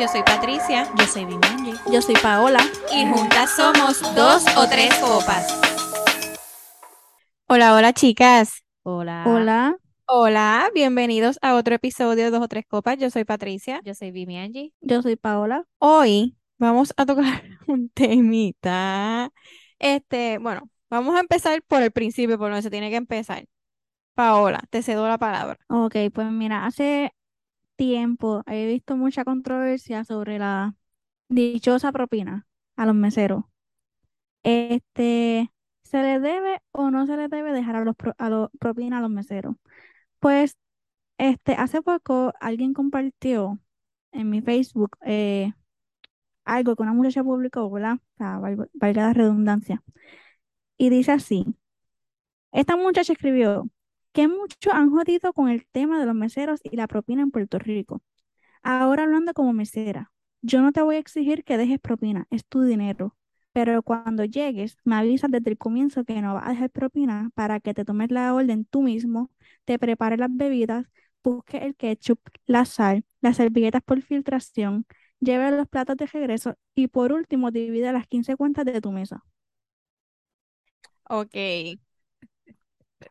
Yo soy Patricia. Yo soy Vimanji. Yo soy Paola. Y juntas somos dos o tres copas. Hola, hola chicas. Hola. Hola. Hola, bienvenidos a otro episodio de Dos o Tres Copas. Yo soy Patricia. Yo soy Vimanji. Yo soy Paola. Hoy vamos a tocar un temita. Este, bueno, vamos a empezar por el principio, por donde se tiene que empezar. Paola, te cedo la palabra. Ok, pues mira, hace tiempo he visto mucha controversia sobre la dichosa propina a los meseros. Este, ¿se le debe o no se le debe dejar a los, a los propina a los meseros? Pues, este, hace poco alguien compartió en mi Facebook eh, algo que una muchacha publicó, ¿verdad? O sea, valga la redundancia. Y dice así, esta muchacha escribió que muchos han jodido con el tema de los meseros y la propina en Puerto Rico. Ahora hablando como mesera, yo no te voy a exigir que dejes propina, es tu dinero. Pero cuando llegues, me avisas desde el comienzo que no vas a dejar propina para que te tomes la orden tú mismo, te prepares las bebidas, busques el ketchup, la sal, las servilletas por filtración, lleve los platos de regreso y por último divide las 15 cuentas de tu mesa. Ok.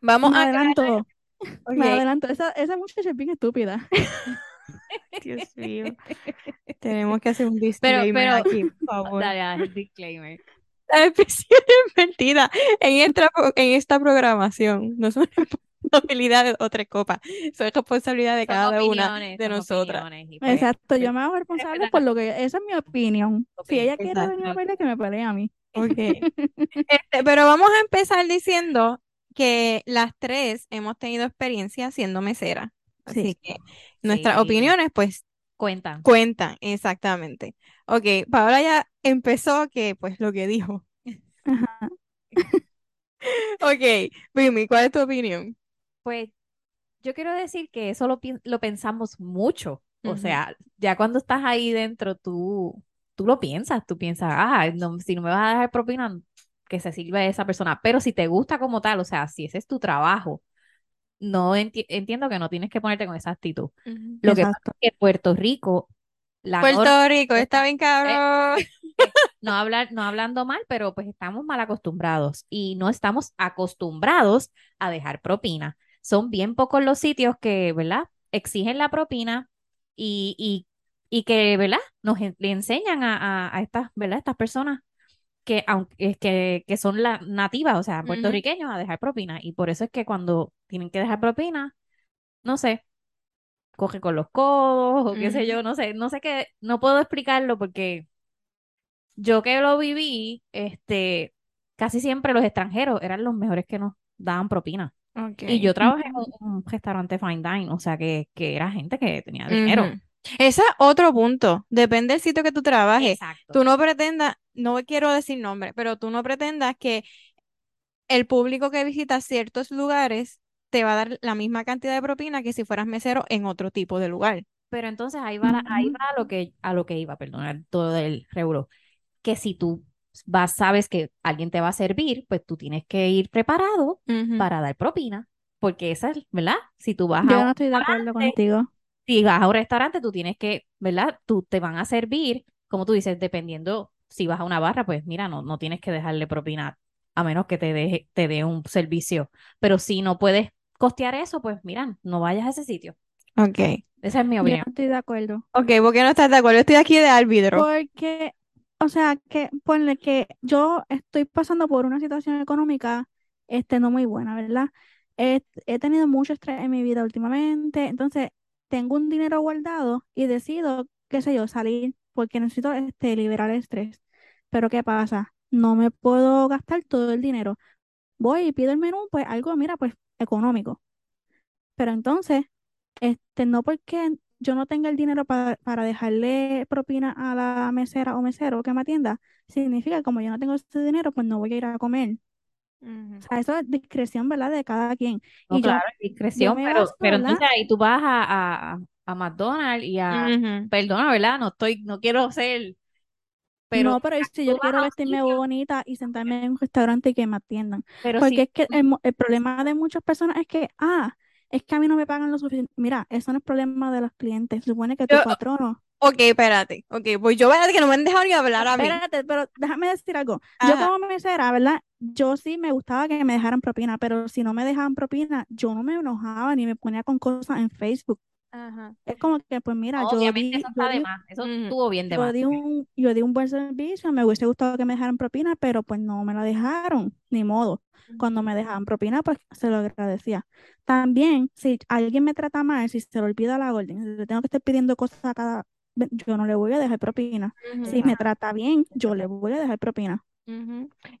Vamos Me a adelanto, Ok. me adelanto. Esa, esa muchacha es bien estúpida. Dios mío. Tenemos que hacer un Pero, disclaimer pero, aquí, por favor. dale, el disclaimer. Las expresiones vertidas en esta, en esta programación no son responsabilidad de otra copa, son responsabilidad de Son cada una de nosotras. pues, Exacto, yo me hago responsable por lo que esa es mi opinión. Si ella quiere venir a exacto. pelear, que me pelee a mí. Ok. Este, pero vamos a empezar diciendo que las tres hemos tenido experiencia siendo meseras. Así Sí. que nuestras Sí. opiniones, pues, cuentan. cuentan, exactamente. Ok, Paola ya empezó que, pues, lo que dijo. Ajá. Ok, Vimi, ¿cuál es tu opinión? Pues yo quiero decir que eso lo, lo pensamos mucho. O sea, ya cuando estás ahí dentro, tú, tú lo piensas, tú piensas, ah, no, si no me vas a dejar propina, que se sirva esa persona. Pero si te gusta como tal, o sea, si ese es tu trabajo, no enti- entiendo que no tienes que ponerte con esa actitud. Lo que pasa es que Puerto Rico, la Puerto Rico, está bien cabrón. no hablar, no hablando mal, pero pues estamos mal acostumbrados y no estamos acostumbrados a dejar propina. Son bien pocos los sitios que, ¿verdad? Exigen la propina y, y, y que, ¿verdad? Nos en- le enseñan a, a, a estas, ¿verdad? Estas personas que, aunque, que, que son la, nativas, o sea, puertorriqueños, a dejar propina. Y por eso es que cuando tienen que dejar propina, no sé, coge con los codos o qué sé yo, no sé, no sé qué, no puedo explicarlo porque yo que lo viví, este, casi siempre los extranjeros eran los mejores que nos daban propina. Y yo trabajé en un, un restaurante fine dine, o sea que, que era gente que tenía dinero. Ese es otro punto. Depende del sitio que tú trabajes. Exacto. Tú no pretendas, no quiero decir nombre, pero tú no pretendas que el público que visita ciertos lugares te va a dar la misma cantidad de propina que si fueras mesero en otro tipo de lugar. Pero entonces ahí va, la- ahí va a lo que, a lo que iba, perdón, todo el revuelo. Que si tú vas, sabes que alguien te va a servir, pues tú tienes que ir preparado para dar propina. Porque esa es, ¿verdad? Si tú vas a Yo no estoy de acuerdo contigo. Si vas a un restaurante, tú tienes que, ¿verdad? Tú te van a servir, como tú dices, dependiendo si vas a una barra, pues mira, no, no tienes que dejarle propina a menos que te deje, te dé un servicio. Pero si no puedes costear eso, pues mira, no vayas a ese sitio. Ok. Esa es mi Yo no opinión. estoy de acuerdo. Ok, ¿por qué no estás de acuerdo? Estoy aquí de árbitro. Porque, o sea, que ponle que yo estoy pasando por una situación económica este, no muy buena, ¿verdad? He, he tenido mucho estrés en mi vida últimamente, entonces tengo un dinero guardado y decido, qué sé yo, salir porque necesito este, liberar el estrés. Pero ¿qué pasa? No me puedo gastar todo el dinero. Voy y pido el menú, pues algo, mira, pues económico. Pero entonces, este, no porque yo no tenga el dinero pa- para dejarle propina a la mesera o mesero que me atienda, significa que como yo no tengo ese dinero, pues no voy a ir a comer. O sea, eso es discreción, ¿verdad? De cada quien. No, Y yo, claro, es discreción, pero, pero ¿verdad? entonces ahí tú vas a, a, a McDonald's y a, Ujú. perdona, ¿verdad? No estoy, no quiero ser, pero No, pero si yo quiero vestirme bonita y sentarme en un restaurante y que me atiendan. pero Porque es que el, el problema de muchas personas es que, ah, es que a mí no me pagan lo suficiente. Mira, eso no es problema de los clientes. Supone que tu Yo- patrono Ok, espérate. Ok, pues yo a que no me han dejado ni hablar a mí. Espérate, pero déjame decir algo. Yo Ajá. como mesera, ¿verdad? Yo sí me gustaba que me dejaran propina, pero si no me dejaban propina, yo no me enojaba ni me ponía con cosas en Facebook. Ajá. Es como que, pues mira, yo Obviamente di, eso yo está de di, más. Eso estuvo bien de yo más. di un, yo di un buen servicio, me hubiese gustado que me dejaran propina, pero pues no me la dejaron, ni modo. Cuando me dejaban propina, pues se lo agradecía. También, si alguien me trata mal, si se le olvida la orden, si le tengo que estar pidiendo cosas a cada, yo no le voy a dejar propina. Si me trata bien, yo le voy a dejar propina.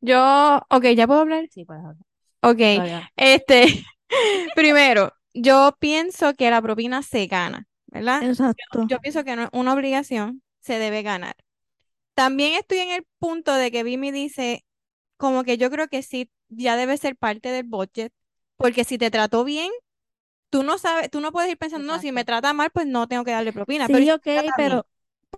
Yo, ok, ¿ya puedo hablar? Sí, pues, hablar. Ok, Todavía. este, primero, yo pienso que la propina se gana, ¿verdad? Exacto. Yo pienso que no es una obligación, se debe ganar. También estoy en el punto de que Vimi dice, como que yo creo que sí, ya debe ser parte del budget, porque si te trató bien, tú no sabes, tú no puedes ir pensando, no, si me trata mal, pues no tengo que darle propina, pero Sí, si ok, te trata bien, pero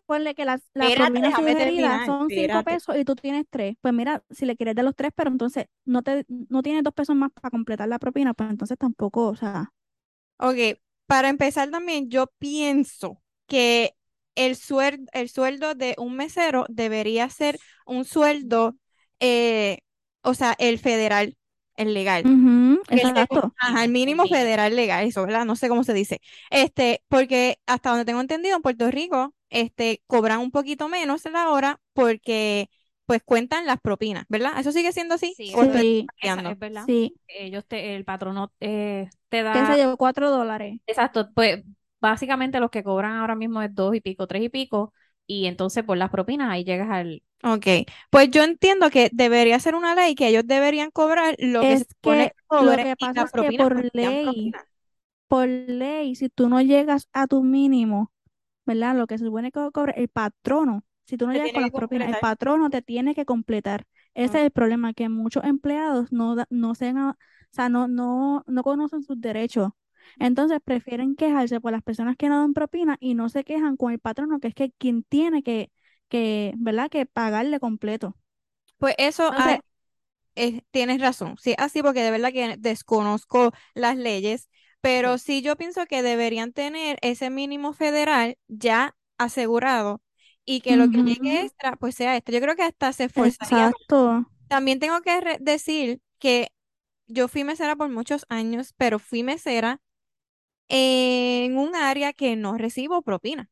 ponle que la, la espérate, propina déjame sugerida terminar, son cinco espérate. pesos y tú tienes tres. Pues mira, si le quieres dar los tres, pero entonces no te, no tienes dos pesos más para completar la propina, pues entonces tampoco, o sea, Ok, para empezar también, yo pienso que el sueldo, el sueldo de un mesero debería ser un sueldo, eh, o sea, el federal, el legal. exacto. ajá, el mínimo federal legal, eso, ¿verdad? No sé cómo se dice. Este, porque hasta donde tengo entendido, en Puerto Rico, este, cobran un poquito menos la hora porque, pues, cuentan las propinas, ¿verdad? ¿Eso sigue siendo así? Sí, ¿O eso estoy Sí, Esa cambiando? es verdad. sí. Ellos te, el patrono eh, te ¿Qué da, sé yo? Cuatro dólares. exacto, pues básicamente los que cobran ahora mismo es dos y pico, tres y pico, y entonces por las propinas ahí llegas al, Ok, pues yo entiendo que debería ser una ley que ellos deberían cobrar lo que se Es supone que que lo que pasa es que por sean ley, por ley, si tú no llegas a tu mínimo, ¿verdad? Lo que se supone que cobre el patrono. Si tú no Se llegas con las propinas, el patrono te tiene que completar. Ese es el problema, que muchos empleados no, no, se han a- o sea, no, no, no conocen sus derechos. Entonces prefieren quejarse por las personas que no dan propina y no se quejan con el patrono, que es que quien tiene que, que, ¿verdad? Que pagarle completo. Pues eso Entonces, hay, es- tienes razón, sí, así porque de verdad que desconozco las leyes, pero Sí. yo pienso que deberían tener ese mínimo federal ya asegurado y que lo que llegue extra pues sea esto. Yo creo que hasta se esforzaría. exacto. También tengo que decir que yo fui mesera por muchos años, pero fui mesera en un área que no recibo propina.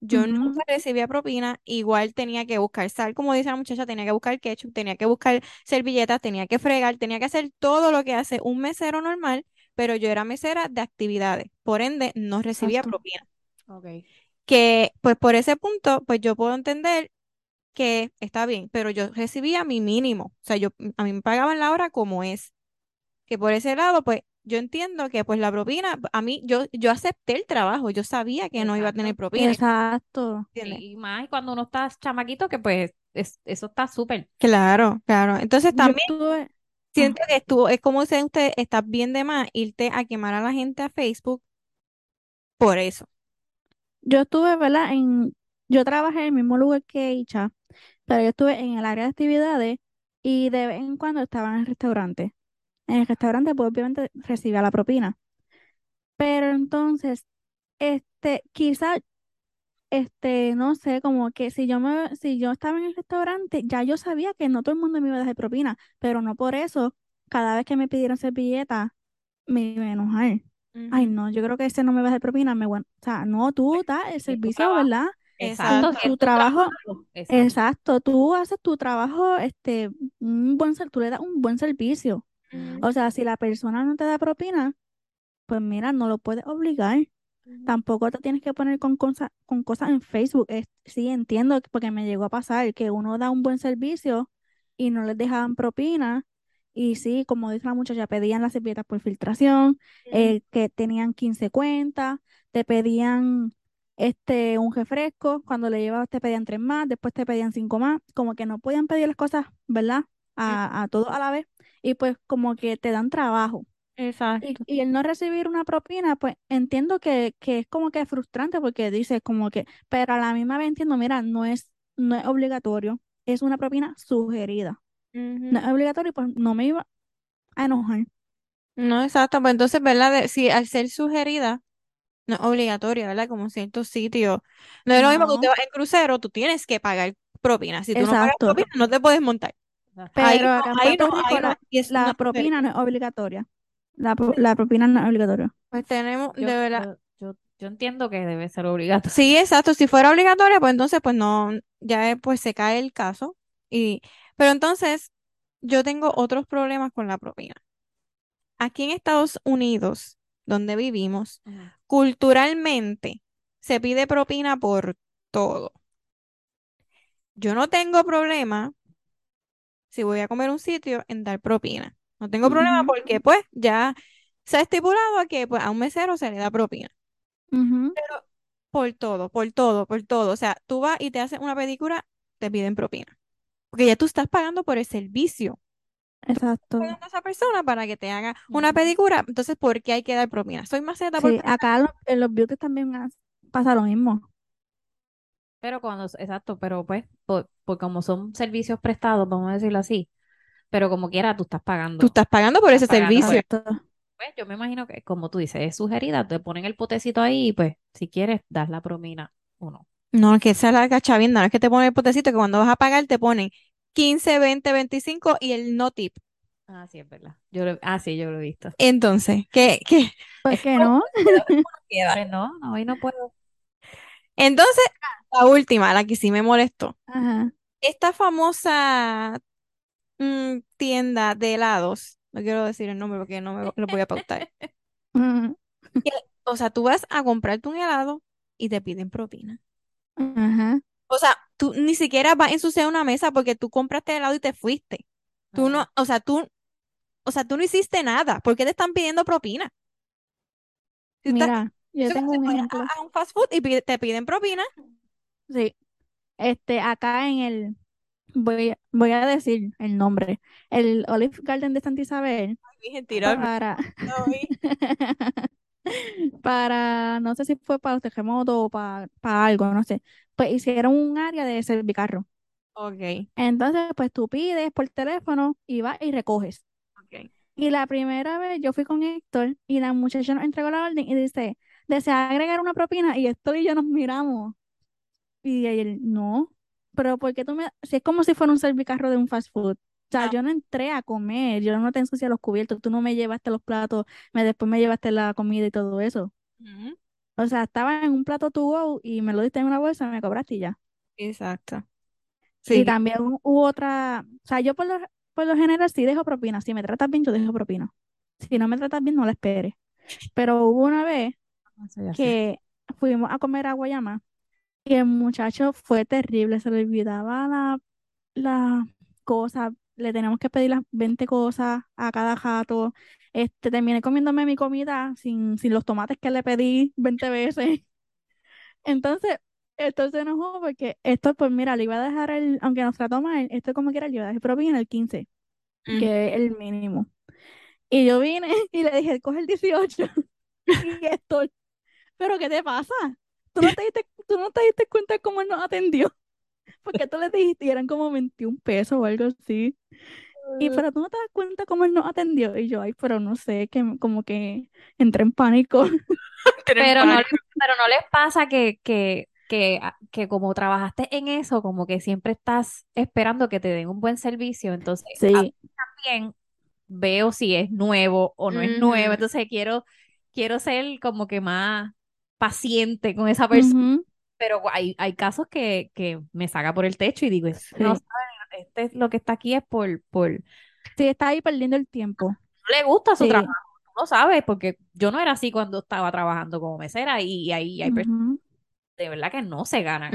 Yo ujú, nunca recibía propina, igual tenía que buscar sal, como dice la muchacha, tenía que buscar ketchup, tenía que buscar servilletas, tenía que fregar, tenía que hacer todo lo que hace un mesero normal, pero yo era mesera de actividades, por ende no recibía exacto. propina. Okay. Que pues por ese punto, pues yo puedo entender que está bien, pero yo recibía mi mínimo, o sea, yo a mí me pagaban la hora como es, que por ese lado, pues yo entiendo que pues la propina, a mí yo yo acepté el trabajo, yo sabía que no iba a tener propina, Exacto. y más cuando uno está chamaquito, que pues es- eso está súper. Claro, claro. Entonces también estuve, siento que estuvo, es como dicen ustedes, estás bien de más irte a quemar a la gente a Facebook por eso. yo estuve, ¿verdad? En, yo trabajé en el mismo lugar que Icha, pero yo estuve en el área de actividades y de vez en cuando estaba en el restaurante. En el restaurante, pues obviamente recibía la propina. Pero entonces, este, quizá, este, no sé, como que si yo me, si yo estaba en el restaurante, ya yo sabía que no todo el mundo me iba a dejar propina, pero no por eso, cada vez que me pidieron servilleta, me iba a enojar. Ay, Ujú. no, yo creo que ese no me va a dejar propina, me a- o sea, no, tú das el Es tu servicio. ¿verdad? Exacto, Tu, tu trabajo, trabajo. Exacto. exacto, tú haces tu trabajo, este, un buen, ser- tú le das un buen servicio. O sea, si la persona no te da propina, pues mira, no lo puedes obligar. Tampoco te tienes que poner con cosas, con cosas en Facebook. Es- sí, entiendo, que- porque me llegó a pasar que uno da un buen servicio y no les dejaban propina. Y sí, como dice la muchacha, pedían las servilletas por filtración, eh, que tenían 15 cuentas, te pedían este un refresco, cuando le llevabas te pedían tres más, después te pedían cinco más, como que no podían pedir las cosas, ¿verdad? A, a todos a la vez, y pues como que te dan trabajo. Exacto. y el no recibir una propina, pues entiendo que, que es como que frustrante porque dices como que, pero a la misma vez entiendo, mira, no es, no es obligatorio, es una propina sugerida. No es obligatorio y pues no me iba a enojar. No, exacto. Pues entonces, ¿verdad? Si al ser sugerida, No es obligatoria, ¿verdad? Como en ciertos sitios. No es lo mismo que usted va en crucero, tú tienes que pagar propina. Si tú no pagas propina, no te puedes montar. Ahí Pero no, acá en ahí Puerto no, Rico ahí la, Y es la una propina no es obligatoria. La, la propina no es obligatoria. Pues tenemos, Yo, de verdad. yo, yo, yo entiendo que debe ser obligatorio. Sí, exacto. Si fuera obligatoria, pues entonces, pues no, ya pues se cae el caso. Y, pero entonces, yo tengo otros problemas con la propina. Aquí en Estados Unidos, donde vivimos, culturalmente se pide propina por todo. Yo no tengo problema si voy a comer un sitio en dar propina. No tengo problema porque pues ya se ha estipulado a que pues, a un mesero se le da propina. Pero por todo, por todo, por todo. O sea, tú vas y te hacen una pedicura, te piden propina. Porque ya tú estás pagando por el servicio. Exacto. Pagando a esa persona para que te haga una pedicura. Entonces, ¿por qué hay que dar propina? Soy maceta por Sí, acá lo- en los beauty también pasa lo mismo. Pero cuando, exacto, pero pues, por, por como son servicios prestados, vamos a decirlo así, pero como quiera, tú estás pagando. Tú estás pagando por ese pagando servicio. Pues yo me imagino que, como tú dices, es sugerida, te ponen el potecito ahí y pues, si quieres, das la promina o no. No, que esa es la cachavienda, no es que te ponen el potecito que cuando vas a pagar te ponen 15, 20, 25 y el no tip. Ah, sí, es verdad. Yo lo- ah, sí, yo lo he visto. Entonces, ¿qué, qué? Pues que? Pues no, no, hoy no puedo. Entonces, la última, la que sí me molestó. Ajá. Esta famosa mm, tienda de helados, no quiero decir el nombre porque no me lo voy a pautar. Que, O sea, tú vas a comprarte un helado y te piden propina. Ajá. O sea, tú ni siquiera vas a ensuciar una mesa porque tú compraste helado y te fuiste. Tú no, o sea, tú, o sea, tú no hiciste nada. ¿Por qué te están pidiendo propina? Mira, yo si tengo un a- ejemplo. a un fast food y te piden propina. Sí. Este, acá en el, voy, voy a decir el nombre, el Olive Garden de Santa Isabel, Dije, tira, para, no para, no sé si fue para los terremotos o para, para algo, no sé, pues hicieron un área de servicarro. Ok, Entonces, pues tú pides por teléfono y vas y recoges. ok. Y la primera vez yo fui con Héctor y la muchacha nos entregó la orden y dice, ¿desea agregar una propina? Y Héctor y yo nos miramos. Y él, no, pero ¿por qué tú me...? Si es como si fuera un servicarro de un fast food. O sea, Ah. yo no entré a comer, yo no te ensucié los cubiertos, tú no me llevaste los platos, me después me llevaste la comida y todo eso. O sea, estaba en un plato to go y me lo diste en una bolsa, me cobraste y ya. Exacto. Y Sí, también hu- hubo otra, o sea, yo por lo, por lo general sí dejo propina. Si me tratas bien, yo dejo propina. Si no me tratas bien, no la esperes. Pero hubo una vez. Que fuimos a comer a Guayama y el muchacho fue terrible, se le olvidaba la, la cosa, le tenemos que pedir las 20 cosas a cada jato. Este, terminé comiéndome mi comida sin, sin los tomates que le pedí 20 veces. Entonces, esto se enojó porque esto, pues mira, le iba a dejar el, aunque nos trató mal, esto como quiera, le iba a dejar propina el 15, Ujú. que es el mínimo. Y yo vine y le dije, coge el 18. Y esto, ¿pero qué te pasa? ¿Tú no te diste, tú no te diste cuenta cómo él nos atendió? Porque tú le dijiste y eran como 21 pesos o algo así. Y pero tú no te das cuenta cómo él nos atendió. Y yo, ay, pero no sé, que como que entré en pánico. Pero no, les- pero no les pasa que, que, que, ah, que como trabajaste en eso, como que siempre estás esperando que te den un buen servicio, entonces a Sí, mí también veo si es nuevo o no es nuevo, entonces quiero, quiero ser como que más paciente con esa persona, pero hay, hay casos que, que me saca por el techo y digo, "Este no sí. este es lo que está aquí es por, por, no Sí, está ahí perdiendo el tiempo. le gusta su Sí. trabajo, tú lo sabes, porque yo no era así cuando estaba trabajando como mesera y, ahí hay personas de verdad que no se ganan.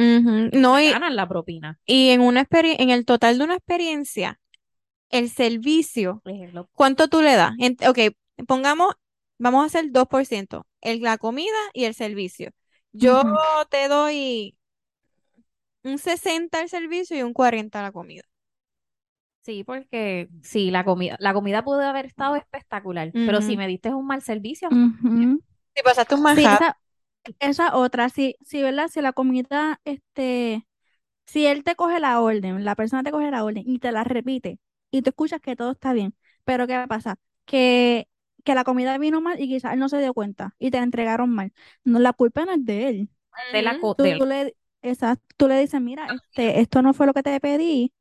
No, se y, ganan la propina. y en una en el total de una experiencia, el servicio, ¿cuánto tú le das? En- ok, pongamos, vamos a hacer 2%, el, la comida y el servicio. Yo te doy un 60 al servicio y un 40 a la comida. Sí, porque sí, la comida, la comida pudo haber estado espectacular, pero si me diste un mal servicio. Si pasaste un Sí, manjar, esa, esa otra, sí, sí, ¿verdad? Si la comida, este, si él te coge la orden, la persona te coge la orden y te la repite y tú escuchas que todo está bien, pero ¿qué pasa? Que, que la comida vino mal y quizás él no se dio cuenta y te la entregaron mal. No, la culpa no es de él. De la Tú, tú le, exacto, tú le dices, mira, este, esto no fue lo que te pedí,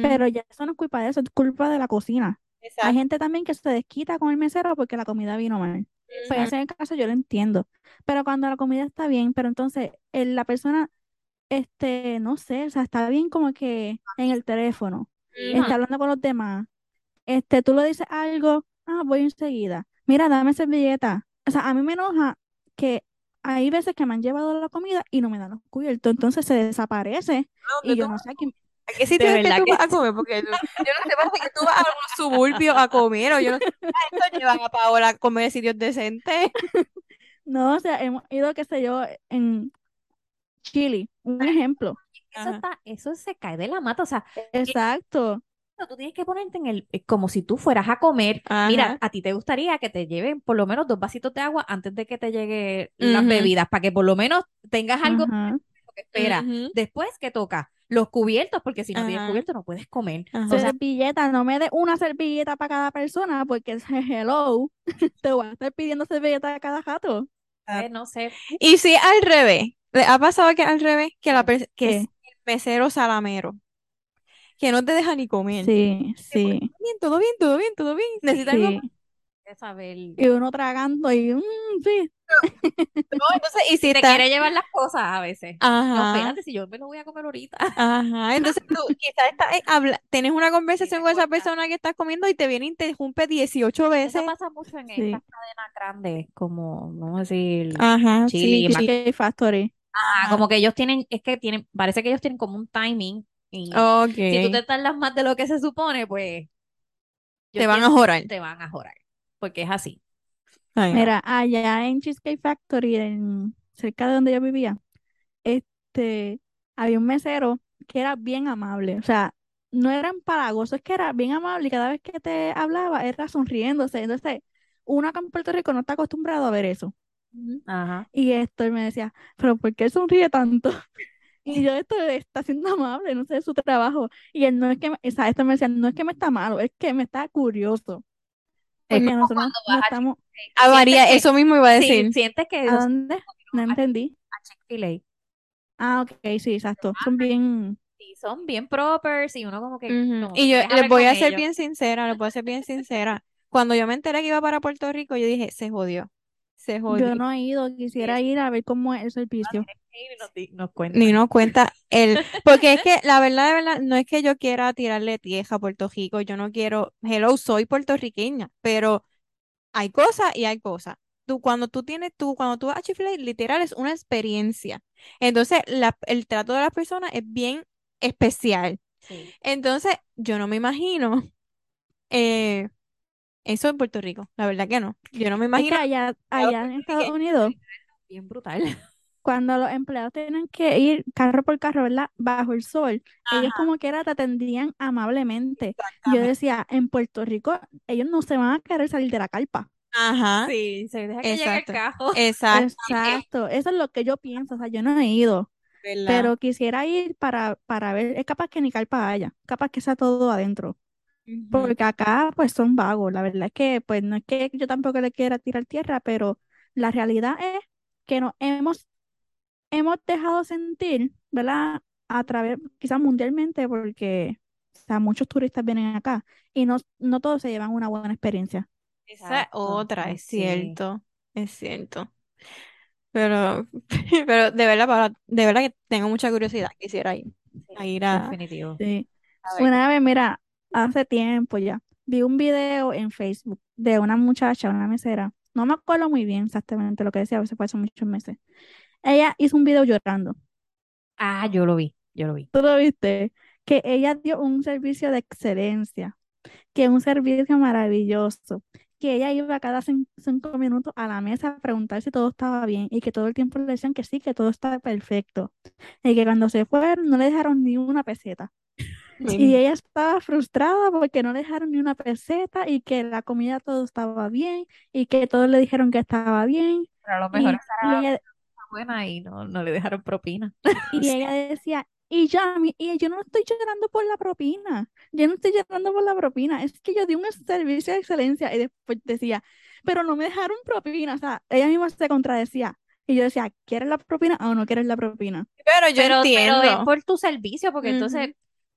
pero ya eso no es culpa de eso, es culpa de la cocina. Hay gente también que se desquita con el mesero porque la comida vino mal. Pues Ujú. ese es el caso, yo lo entiendo. Pero cuando la comida está bien, pero entonces el- la persona, este, no sé, o sea, está bien como que en el teléfono, está hablando con los demás, este, tú le dices algo, ah, voy enseguida, mira, dame servilleta. O sea, a mí me enoja que hay veces que me han llevado la comida y no me dan los cubiertos, entonces se desaparece y ¿Dónde yo tú no sé a quién. ¿A qué sitio es que tú que vas a comer? Porque yo no sé, parece que tú vas a unos suburbios a comer o yo no sé. A esto llevan a Paola a comer sitios decentes. No, o sea, hemos ido, qué sé yo, en Chile, un ejemplo. Eso está, eso se cae de la mata, o sea, Exacto. Tú tienes que ponerte en el, eh, como si tú fueras a comer. Mira, a ti te gustaría que te lleven por lo menos dos vasitos de agua antes de que te lleguen las bebidas, para que por lo menos tengas algo que espera. Después que toca los cubiertos, porque si no tienes Ajá. cubiertos no puedes comer. O sea, Servilleta, no me des una servilleta para cada persona porque es hello. Te voy a estar pidiendo servilleta a cada rato. eh, no sé, Y si al revés, ¿le ha pasado que al revés? Que la que el mesero salamero, que no te deja ni comer. Sí, sí, Bien, todo bien, todo bien, todo bien. Necesitas sí. saber. Y uno tragando y mm, sí. No, entonces, y si Te está, quiere llevar las cosas a veces. No, ajá, espérate, si yo me lo voy a comer ahorita. ajá, entonces tú quizás estás, eh, habla- tienes una conversación con esa persona que estás comiendo y te viene y te interrumpe 18 Eso veces. pasa mucho en Sí. estas cadenas grandes, como, vamos a decir, Ajá, Chile y sí. Cheesecake Factory. Ah, Ajá. como que ellos tienen, es que tienen, parece que ellos tienen como un timing y Ok. si tú te tardas más de lo que se supone, pues Te van a jorar. te van a jorar, porque es así. Ay. Mira, allá en Cheesecake Factory, en, cerca de donde yo vivía, este, había un mesero que era bien amable. O sea, no era empalagoso, es que era bien amable y cada vez que te hablaba era sonriéndose. Entonces, uno acá en Puerto Rico no está acostumbrado a ver eso. Ajá. Y Héctor me decía, pero ¿por qué sonríe tanto? Y yo, esto está siendo amable, no sé, es su trabajo. Y él no es que, me- o sea, Héctor me decía, no es que me está malo, es que me está curioso. Es Porque como nosotros no a estamos, Ah, María, que- eso mismo iba a Sí, decir. sientes que ¿a dónde? No entendí. a Chick-fil-A Ah, ok, sí, exacto. Son bien, sí, son bien propers y uno como que que Y yo les voy a ser ellos. bien sincera, les voy a ser bien sincera. Cuando yo me enteré que iba para Puerto Rico, yo dije, se jodió, se jodió. yo no he ido, quisiera ir a ver cómo es el servicio. Nos, nos cuentan. Ni nos cuenta el, porque es que la verdad, de verdad, no es que yo quiera tirarle tierra a Puerto Rico, yo no quiero, hello, soy puertorriqueña, pero hay cosas y hay cosas. Tú, cuando tú tienes, tú, cuando tú vas a Chick-fil-A, literal es una experiencia. Entonces, la- el trato de las personas es bien especial. Sí. Entonces, yo no me imagino eh, eso en Puerto Rico, la verdad que no. Yo no me Es que imagino. allá, allá en Estados. Unidos, Bien brutal. cuando los empleados tienen que ir carro por carro, ¿verdad? Bajo el sol, ellos como quiera te atendían amablemente. Yo exactamente. decía, en Puerto Rico, ellos no se van a querer salir de la carpa. Ajá, Sí, se deja que llegue el exacto. cajo. Exacto. Exacto, eso es lo que yo pienso, o sea, yo no he ido, ¿verdad? pero quisiera ir para, para ver, es capaz que ni carpa haya, capaz que sea todo adentro. Porque acá pues son vagos, la verdad es que pues no es que yo tampoco le quiera tirar tierra, pero la realidad es que nos hemos, hemos dejado sentir, ¿verdad? A través, quizás mundialmente, porque o sea, muchos turistas vienen acá y no, no todos se llevan una buena experiencia. Esa Exacto, otra, es sí. cierto, es cierto. Pero, pero de verdad, de verdad que tengo mucha curiosidad, quisiera ir a ir a, definitivo. Sí. a ver. Una vez, mira, hace tiempo ya, vi un video en Facebook de una muchacha, una mesera. No me acuerdo muy bien exactamente lo que decía, a veces pasan muchos meses. Ella hizo un video llorando. Ah, yo lo vi, yo lo vi. ¿Tú lo viste? Que ella dio un servicio de excelencia, que un servicio maravilloso, que ella iba cada cin- cinco minutos a la mesa a preguntar si todo estaba bien y que todo el tiempo le decían que sí, que todo estaba perfecto. Y que cuando se fueron no le dejaron ni una peseta. Y ella estaba frustrada porque no le dejaron ni una peseta y que la comida todo estaba bien y que todos le dijeron que estaba bien. Pero a lo Y, mejor y era ella, buena y no, no le dejaron propina. y ella decía, Y yo, a mí- y yo no estoy llorando por la propina. Yo no estoy llorando por la propina. Es que yo di un servicio de excelencia y después decía, pero no me dejaron propina. O sea, ella misma se contradecía. Y yo decía, ¿quieres la propina o no quieres la propina? Pero yo pero, pero entiendo. es por tu servicio, porque entonces Ujú.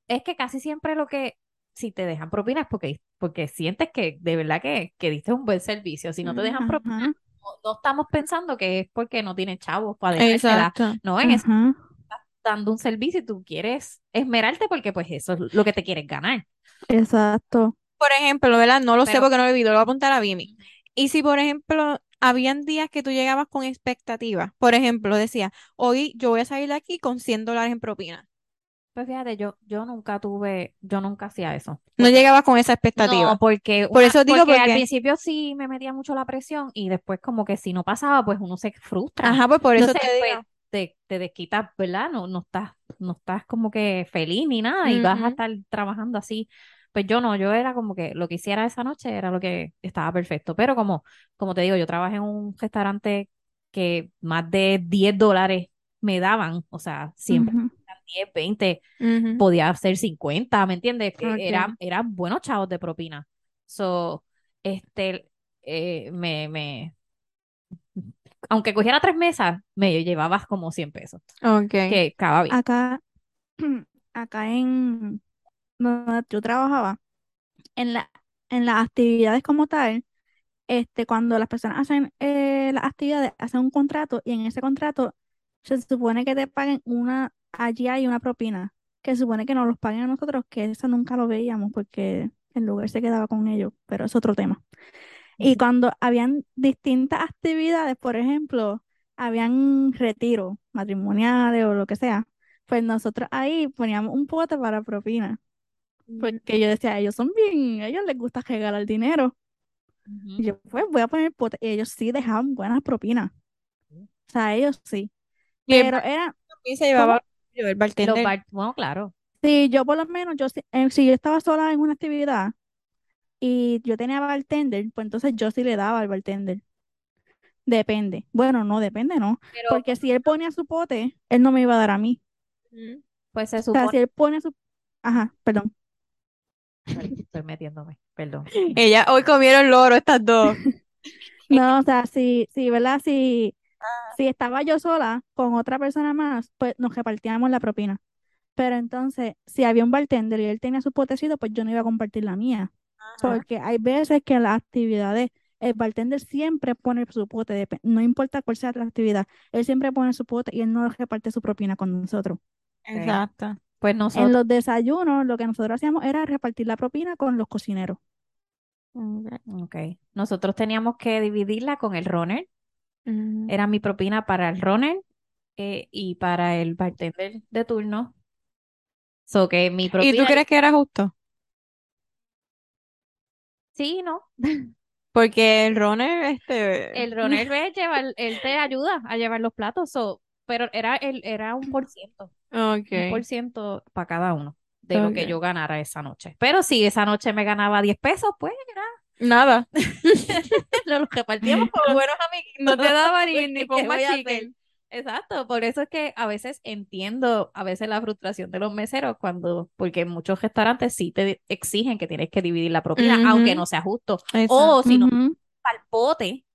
Es que casi siempre lo que, si te dejan propina es porque, porque sientes que de verdad que, que diste un buen servicio. Si no te dejan propina, Ajá, no, no estamos pensando que es porque no tienes chavos para dejártela. Exacto. No, en eso estás dando un servicio y tú quieres esmerarte porque pues eso es lo que te quieres ganar. exacto. Por ejemplo, ¿verdad? No lo sé porque no lo he vivido, lo voy a apuntar a Vimi. Y si, por ejemplo, habían días que tú llegabas con expectativas, por ejemplo, decía, hoy yo voy a salir de aquí con 100 dólares en propina. Pues fíjate, yo, yo nunca tuve, yo nunca hacía eso. No llegabas con esa expectativa. No, porque, Por una- eso digo, porque al porque- principio sí me metía mucho la presión y después como que si no pasaba, pues uno se frustra. Ajá, pues por eso Entonces, te pues, digo. te, te desquitas, ¿verdad? No, no estás, no estás como que feliz ni nada y vas a estar trabajando así. Pues yo no, yo era como que lo que hiciera esa noche era lo que estaba perfecto. Pero como, como te digo, yo trabajé en un restaurante que más de 10 dólares me daban, o sea, siempre Ujú. eran 10, 20, Ujú. podía ser 50, ¿me entiendes? Que Ok. Era, eran buenos chavos de propina. So, este, eh, me, me, aunque cogiera tres mesas, me llevabas como 100 pesos, Ok. que estaba bien. Acá, acá en donde yo trabajaba, en la, en las actividades como tal, este, cuando las personas hacen eh, las actividades, hacen un contrato y en ese contrato se supone que te paguen una, allí hay una propina, que se supone que nos los paguen a nosotros, que eso nunca lo veíamos porque el lugar se quedaba con ellos, pero es otro tema. Y cuando habían distintas actividades, por ejemplo, habían retiros matrimoniales o lo que sea, pues nosotros ahí poníamos un pote para propina, porque yo decía, ellos son bien, a ellos les gusta regalar dinero. Y yo, pues voy a poner pote. Y ellos sí dejaban buenas propinas. O sea, ellos sí. Pero era, se llevaba el bartender. bar- bueno, claro. si yo por lo menos, yo sí- eh, si yo estaba sola en una actividad y yo tenía bartender, pues entonces yo sí le daba al bartender. Depende. Bueno, no, depende, no. Pero Porque si él ponía su pote, él no me iba a dar a mí. Pues se O sea, si supone, él pone su... Ajá, perdón. estoy metiéndome, perdón. Ella, hoy comieron loro estas dos. No, o sea, si, si, ¿verdad? Si, si estaba yo sola con otra persona más, pues nos repartíamos la propina. Pero entonces, si había un bartender y él tenía su potecito, pues yo no iba a compartir la mía. Porque hay veces que en las actividades el bartender siempre pone su pote, no importa cuál sea la actividad, él siempre pone su pote y él no reparte su propina con nosotros. Exacto. Pues En nosotros, los desayunos, lo que nosotros hacíamos era repartir la propina con los cocineros. ok, nosotros teníamos que dividirla con el runner. Era mi propina para el runner eh, y para el bartender de turno. So que mi ¿Y propina, tú crees que era justo? sí, ¿no? Porque el runner, este... El runner ve llevar, él te ayuda a llevar los platos, so, pero era el, era un por ciento, un por ciento para cada uno de lo que yo ganara esa noche. Pero si esa noche me ganaba 10 pesos, pues era, Nada. lo repartíamos como buenos amigos. No te daba ni, ni ¿Qué pompa voy a chicken. Exacto, por eso es que a veces entiendo a veces la frustración de los meseros cuando, porque muchos restaurantes sí te exigen que tienes que dividir la propina, aunque no sea justo. Exacto. O si no, Ujú. al pote,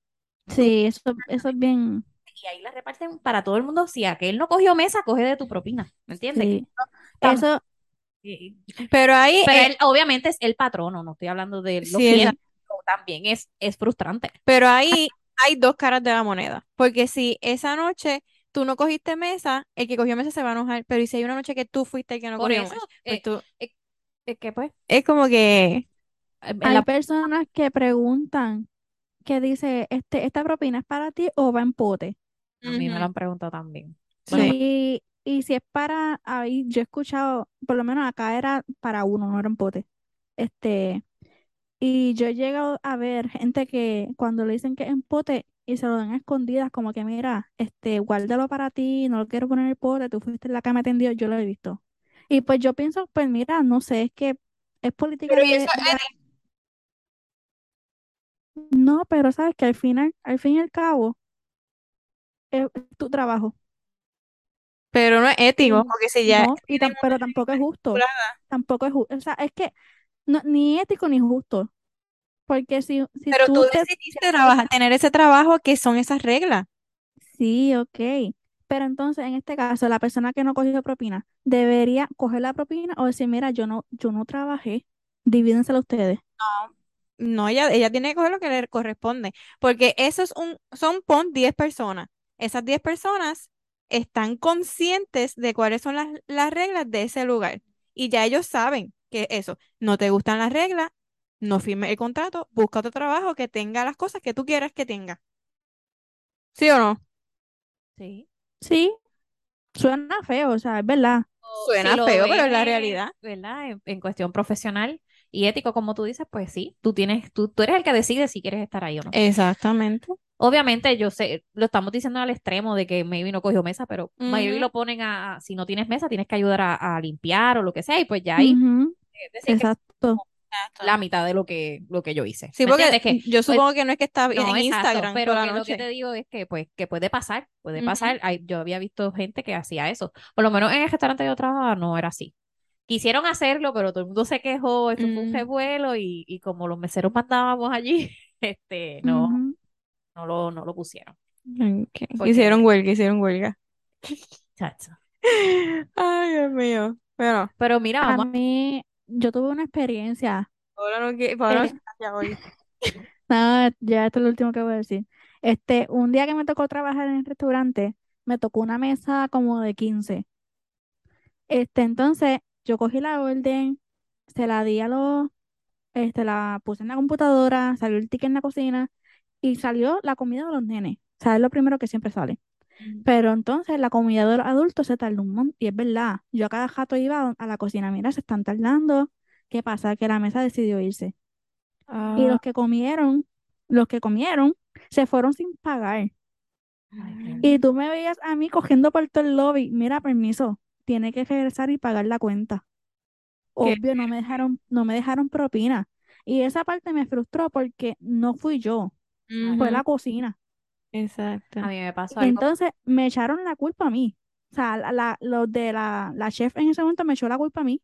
Sí, eso, eso es bien. y ahí la reparten para todo el mundo. Si aquel no cogió mesa, coge de tu propina, ¿me entiendes? Sí. Eso, Pero ahí, Pero eh, él, obviamente es el patrono, no estoy hablando de los Sí, clientes. También es, es frustrante. pero ahí hay dos caras de la moneda. Porque si esa noche tú no cogiste mesa, el que cogió mesa se va a enojar. Pero ¿y si hay una noche que tú fuiste el que no Por cogió eso, mesa? eh, Pues tú, es que pues, es como que... en hay la- personas que preguntan, que dice, este, ¿esta propina es para ti o va en pote? a mí me Ujú. lo han preguntado también. Sí. Bueno, Y, y si es para, ahí yo he escuchado, por lo menos acá era para uno, no era en pote. Este, y yo he llegado a ver gente que cuando le dicen que es en pote y se lo dan a escondidas, como que mira, este, guárdalo para ti, no lo quiero poner en el pote, tú fuiste en la cama tendido, yo lo he visto. Y pues yo pienso, pues mira, no sé, es que es política Pero ¿y de, eso de la- No, pero sabes que al final, al fin y al cabo, es tu trabajo. Pero no es ético, porque si ya no, y pero tampoco es justo. Tampoco es justo. O sea, es que no, ni ético ni justo. Porque si, si pero tú tú te... decidiste trabajar, tener ese trabajo, que son esas reglas? Sí, ok. Pero entonces, en este caso, la persona que no cogió propina, debería coger la propina o decir, mira, yo no, yo no trabajé, divídensela ustedes. No, ella, ella tiene que coger lo que le corresponde, porque eso es un, son, pon 10 personas. Esas 10 personas están conscientes de cuáles son las, las reglas de ese lugar. Y ya ellos saben que eso, no te gustan las reglas, no firmes el contrato, busca otro trabajo que tenga las cosas que tú quieras que tenga. ¿Sí o no? Sí. Sí, suena feo, o sea, es verdad. Suena Si feo, pero es la realidad. ¿verdad? En, en cuestión profesional y ético, como tú dices, pues sí, tú tienes, tú, tú eres el que decide si quieres estar ahí o no. Exactamente. Obviamente, yo sé, lo estamos diciendo al extremo de que maybe no cogió mesa, pero maybe Ujú. lo ponen a, a- si no tienes mesa, tienes que ayudar a, a limpiar o lo que sea, y pues ya ahí, decir, que Exacto. la mitad de lo que, lo que yo hice. Sí, ¿Me porque? Que, yo pues, supongo que no es que está no, en exacto, Instagram pero toda que la lo que te digo es que, pues, que puede pasar, puede pasar. Ay, yo había visto gente que hacía eso. Por lo menos en el restaurante que yo trabajaba no era así. Quisieron hacerlo, pero todo el mundo se quejó, esto fue un revuelo y, y como los meseros mandábamos allí, este, no, no lo, no lo pusieron. Porque- Hicieron huelga, hicieron huelga. Chacho. Ay, Dios mío. Bueno, Pero mira, A vamos mí, yo tuve una experiencia. ahora no quiero, Paola Eh. se calla hoy. No, ya esto es lo último que voy a decir. Este, un día que me tocó trabajar en el restaurante, me tocó una mesa como de 15. Este, entonces, yo cogí la orden, se la di a los, este, la puse en la computadora, salió el ticket en la cocina y salió la comida de los nenes. O sea, es lo primero que siempre sale. Pero entonces la comida de los adultos se tardó un montón. Y es verdad, yo a cada jato iba a la cocina, mira, se están tardando. ¿Qué pasa? Que la mesa decidió irse. Y Ah, los que comieron, los que comieron, se fueron sin pagar. Ay, Y tú me veías a mí cogiendo por todo el lobby. Mira, permiso, tiene que regresar y pagar la cuenta. Qué Obvio, no me dejaron, no me dejaron propina. Y esa parte me frustró porque no fui yo, fue la cocina. Exacto. a mí me pasó algo. entonces me echaron la culpa a mí. O sea, la, la- los de la, la chef en ese momento me echó la culpa a mí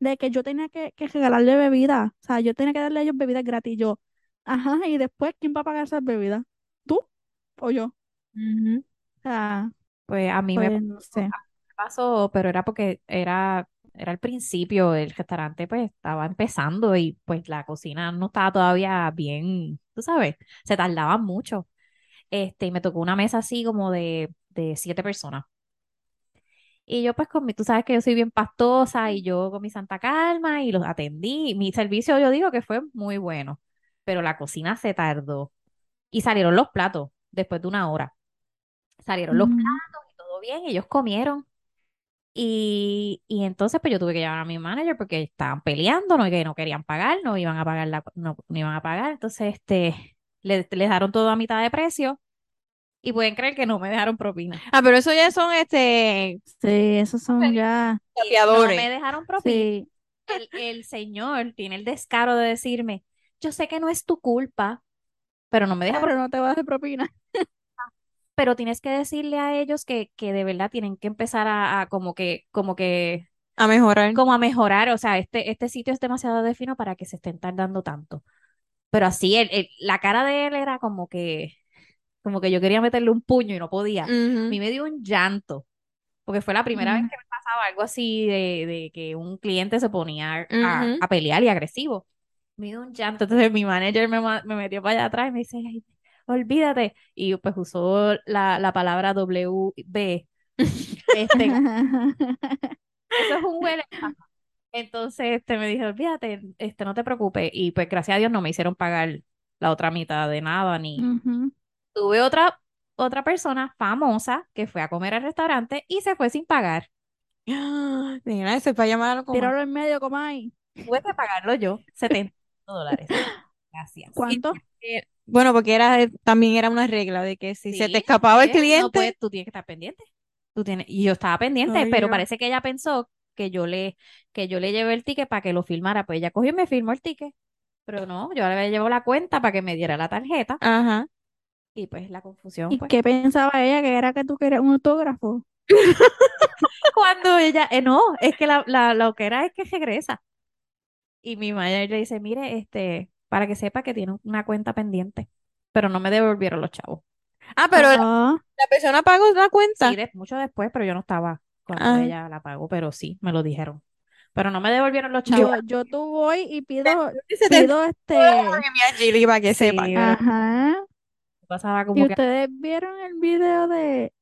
de que yo tenía que, que regalarle bebida. O sea, yo tenía que darle a ellos bebidas gratis. Yo, ajá, y después, ¿quién va a pagar esas bebidas? ¿Tú o yo? Ujú. O sea, Pues a mí me pues no sé. pasó, pero era porque era, era el principio, el restaurante pues estaba empezando y pues la cocina no estaba todavía bien, tú sabes, se tardaba mucho. Este, y me tocó una mesa así como de, de siete personas. Y yo pues con mi, tú sabes que yo soy bien pastosa y yo con mi santa calma y los atendí. Mi servicio yo digo que fue muy bueno, pero la cocina se tardó. Y salieron los platos después de una hora. Salieron los Ujú. platos y todo bien, ellos comieron. Y, y entonces pues yo tuve que llamar a mi manager porque estaban peleando, no, que no querían pagar, no iban a pagar la, no, no iban a pagar. Entonces, este, le- les dejaron todo a mitad de precio y pueden creer que no me dejaron propina. Ah, pero eso ya son este Sí, esos son ya. Y no me dejaron propina. Sí. El, el señor tiene el descaro de decirme, yo sé que no es tu culpa, pero no me deja Pero no te vas dar propina. pero tienes que decirle a ellos que, que de verdad tienen que empezar a, a como que, como que, A mejorar. como a mejorar, o sea, este, este sitio es demasiado de fino para que se estén tardando tanto. Pero así, el, el- la cara de él era como que, como que yo quería meterle un puño y no podía. A mí me dio un llanto, porque fue la primera vez que me pasaba algo así de, de que un cliente se ponía a, pelear y agresivo. Me dio un llanto, entonces mi manager me, me metió para allá atrás y me dice, "Ay, olvídate. Y pues usó la, la palabra WB. Este, eso es un huele. Entonces este, me dijo, olvídate, este, no te preocupes. Y pues gracias a Dios no me hicieron pagar la otra mitad de nada, ni tuve otra, otra persona famosa que fue a comer al restaurante y se fue sin pagar. Mira, eso es para llamar a los. Tíralo en medio, como ahí. Tuve que pagarlo yo, 70 dólares. Gracias. ¿Cuánto? Eh, Bueno, porque era también era una regla de que si se te escapaba el. No cliente, puedes- tú tienes que estar pendiente. Tú tienes, y yo estaba pendiente, Ay, pero Dios. parece que ella pensó que yo le, que yo le llevé el ticket para que lo filmara. Pues ella cogió y me firmó el ticket. Pero no, yo le llevo la cuenta para que me diera la tarjeta. ajá. Y pues la confusión, ¿Y pues. qué pensaba ella? Que era que tú querías un autógrafo. Cuando ella, eh, no, es que la, la, lo que era es que regresa. Y mi madre le dice, mire, este, para que sepa que tiene una cuenta pendiente, pero no me devolvieron los chavos. Ah, pero la, la persona pagó la cuenta. Sí, de- mucho después, pero yo no estaba cuando Ah. ella la pagó, pero sí, me lo dijeron. Pero no me devolvieron los chavos. yo, yo tú voy y pido, pido este, Gili, para que sepa. ajá. pasaba ¿Y como que ustedes vieron el video de,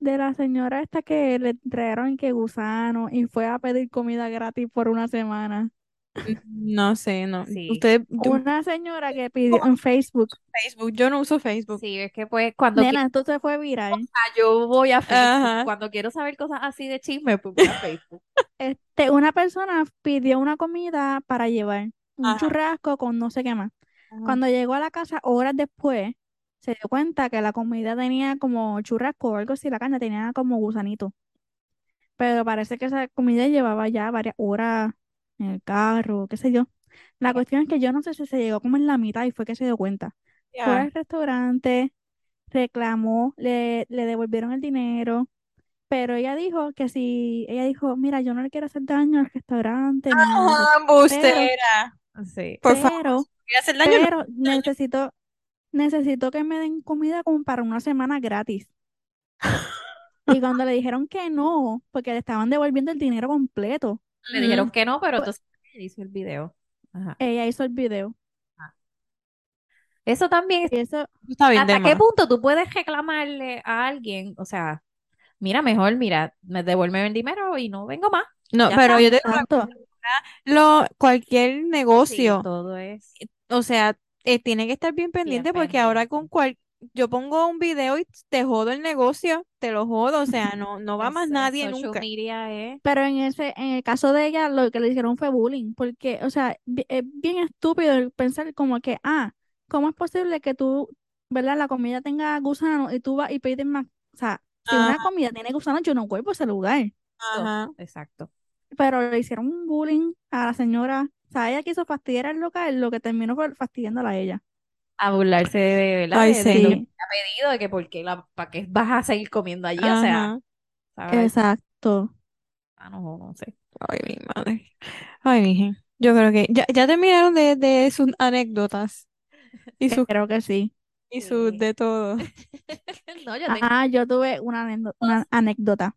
de la señora esta que le trajeron que gusano y fue a pedir comida gratis por una semana? No sé, no. Sí. Usted, yo- Una señora que pidió en Facebook. Facebook, yo no uso Facebook. Sí, es que pues cuando Nena, esto se fue viral. yo voy a Facebook, Ajá. cuando quiero saber cosas así de chisme, pues voy a Facebook. Este, una persona pidió una comida para llevar, un Ajá. churrasco con no sé qué más. Ajá. Cuando llegó a la casa, horas después, se dio cuenta que la comida tenía como churrasco o algo así, la carne tenía como gusanito. Pero parece que esa comida llevaba ya varias horas en el carro, qué sé yo. La cuestión es que yo no sé si se llegó como en la mitad y fue que se dio cuenta. Fue al restaurante, reclamó, le, le devolvieron el dinero, pero ella dijo que si, ella dijo, mira, yo no le quiero hacer daño al restaurante, ni nada Ah, embustera. Sí. Por favor, pero, voy a hacer daño. no. pero necesito, necesito que me den comida como para una semana gratis. Y cuando le dijeron que no, porque le estaban devolviendo el dinero completo, Le dijeron que no, pero Pues- entonces ella hizo el video. Ajá. ella hizo el video. Eso también eso, Está bien, de ¿Hasta qué punto tú puedes reclamarle a alguien? O sea, mira, mejor, mira, me devuelve el dinero y no vengo más. No, Ya pero yo te digo lo, cualquier Sí, negocio, todo es. o sea, eh, tiene que estar bien pendiente porque ahora con cual, yo pongo un video y te jodo el negocio, te lo jodo, o sea, no, no va más nadie nunca. media es. pero en ese, en el caso de ella, lo que le hicieron fue bullying, porque, o sea, es bien estúpido pensar como que, ah, ¿cómo es posible que tú, verdad, la comida tenga gusano y tú vas y pides más? O sea, si una comida tiene gusano, yo no voy por ese lugar. ajá. Exacto. Pero le hicieron un bullying a la señora. O sea, ella quiso fastidiar al local, lo que terminó fue fastidiándola a ella. A burlarse de, ¿verdad? Ay, de, de sí. lo que Sí, te ha pedido, de que por qué la, para qué vas a seguir comiendo allí, o sea, Ajá. ¿sabes? exacto. Ah, no, no sé. Ay, mi madre. Ay, mija. Yo creo que ya, ya terminaron de, de sus anécdotas y sus Creo que sí. y sus Sí. de todo. No, yo tengo. Ah, yo tuve una, anécdo- una anécdota.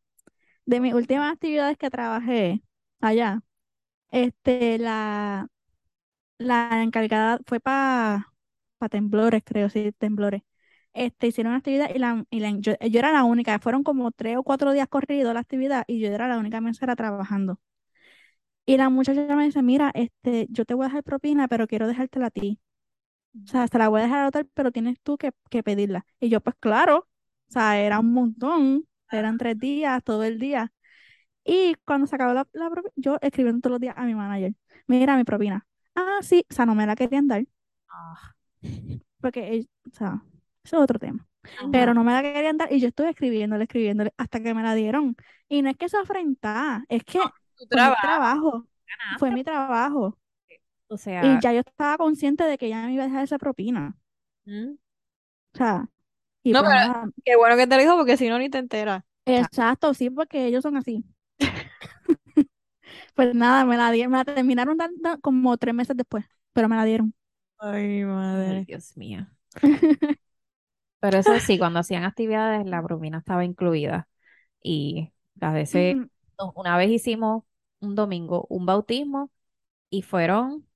De mis últimas actividades que trabajé allá, este, la, la encargada fue para temblores, creo, sí, temblores. Este, hicieron una actividad y, la, y la- yo, yo era la única, fueron como tres o cuatro días corridos la actividad y yo era la única mesera trabajando. Y la muchacha me dice, mira, este, yo te voy a dejar propina, pero quiero dejártela a ti. O sea, se la voy a dejar al hotel, pero tienes tú que, que pedirla. Y yo, pues claro, o sea, era un montón, eran tres días, todo el día. Y cuando se acabó la, la propina, yo escribiendo todos los días a mi manager, mira mi propina. Ah, sí, o sea, no me la querían dar, Ah, porque, o sea, eso es otro tema. Pero no me la querían dar y yo estuve escribiéndole, escribiéndole hasta que me la dieron. Y no es que se afrentara, es que Tu fue mi trabajo. trabajo, fue mi trabajo. O Y sea, ya yo estaba consciente de que ya me iba a dejar esa propina. Mm. O sea, y No, pues pero qué bueno que te lo dijo porque si no ni te enteras. Exacto, sí, porque ellos son así. Pues nada, me la dieron, me la terminaron dando como tres meses después, pero me la dieron. Ay, ay, madre. Dios mío. Pero eso sí, cuando hacían actividades, la propina estaba incluida. Y a veces, una vez hicimos un domingo un bautismo y fueron,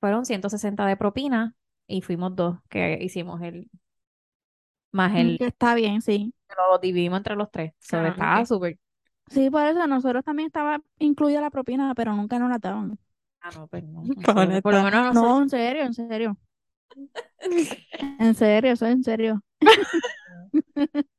fueron 160 de propina y fuimos dos que hicimos el, más el, Que Está bien, sí. lo dividimos entre los tres. So, Ah, estaba ok. súper. Sí, por eso nosotros también estaba incluida la propina, pero nunca nos la daban. Ah, no, pues no. Nosotros- por lo menos nosotros. No, en serio, en serio. En serio, eso es en serio.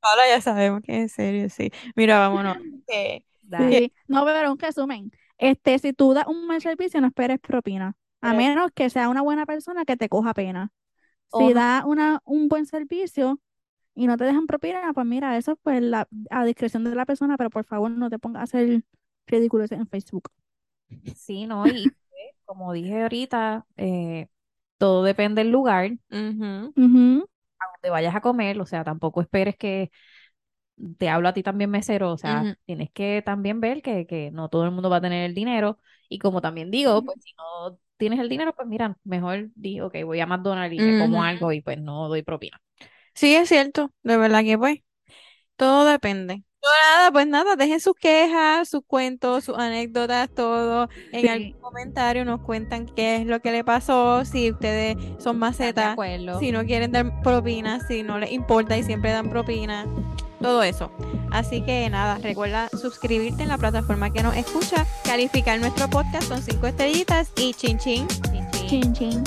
Ahora ya sabemos que es en serio, sí. Mira, vámonos. Que, Dale. Sí, no, pero un resumen. Este, si tú das un mal servicio, no esperes propina. A Pero- menos que sea una buena persona que te coja pena. O Si no- das una, un buen servicio y no te dejan propina, pues mira, eso pues la, a discreción de la persona, pero por favor no te pongas a hacer ridículos en Facebook. Sí, no, y como dije ahorita, eh, todo depende del lugar Ujú. Ujú, donde vayas a comer, o sea, tampoco esperes que te hablo a ti también mesero, o sea, tienes que también ver que, que no todo el mundo va a tener el dinero y como también digo, pues si no tienes el dinero, pues mira, mejor di, ok, voy a McDonald's y me como algo y pues no doy propina. Sí, es cierto, de verdad que pues, todo depende. Pues nada, pues nada, dejen sus quejas, sus cuentos, sus anécdotas, todo. En Sí. algún comentario nos cuentan qué es lo que le pasó, si ustedes son ¿Están de macetas, si no quieren dar propina, si no les importa y siempre dan propina, todo eso. Así que nada, recuerda suscribirte en la plataforma que nos escucha, calificar nuestro podcast con cinco estrellitas y chin chin. Chin, chin. Chin, chin.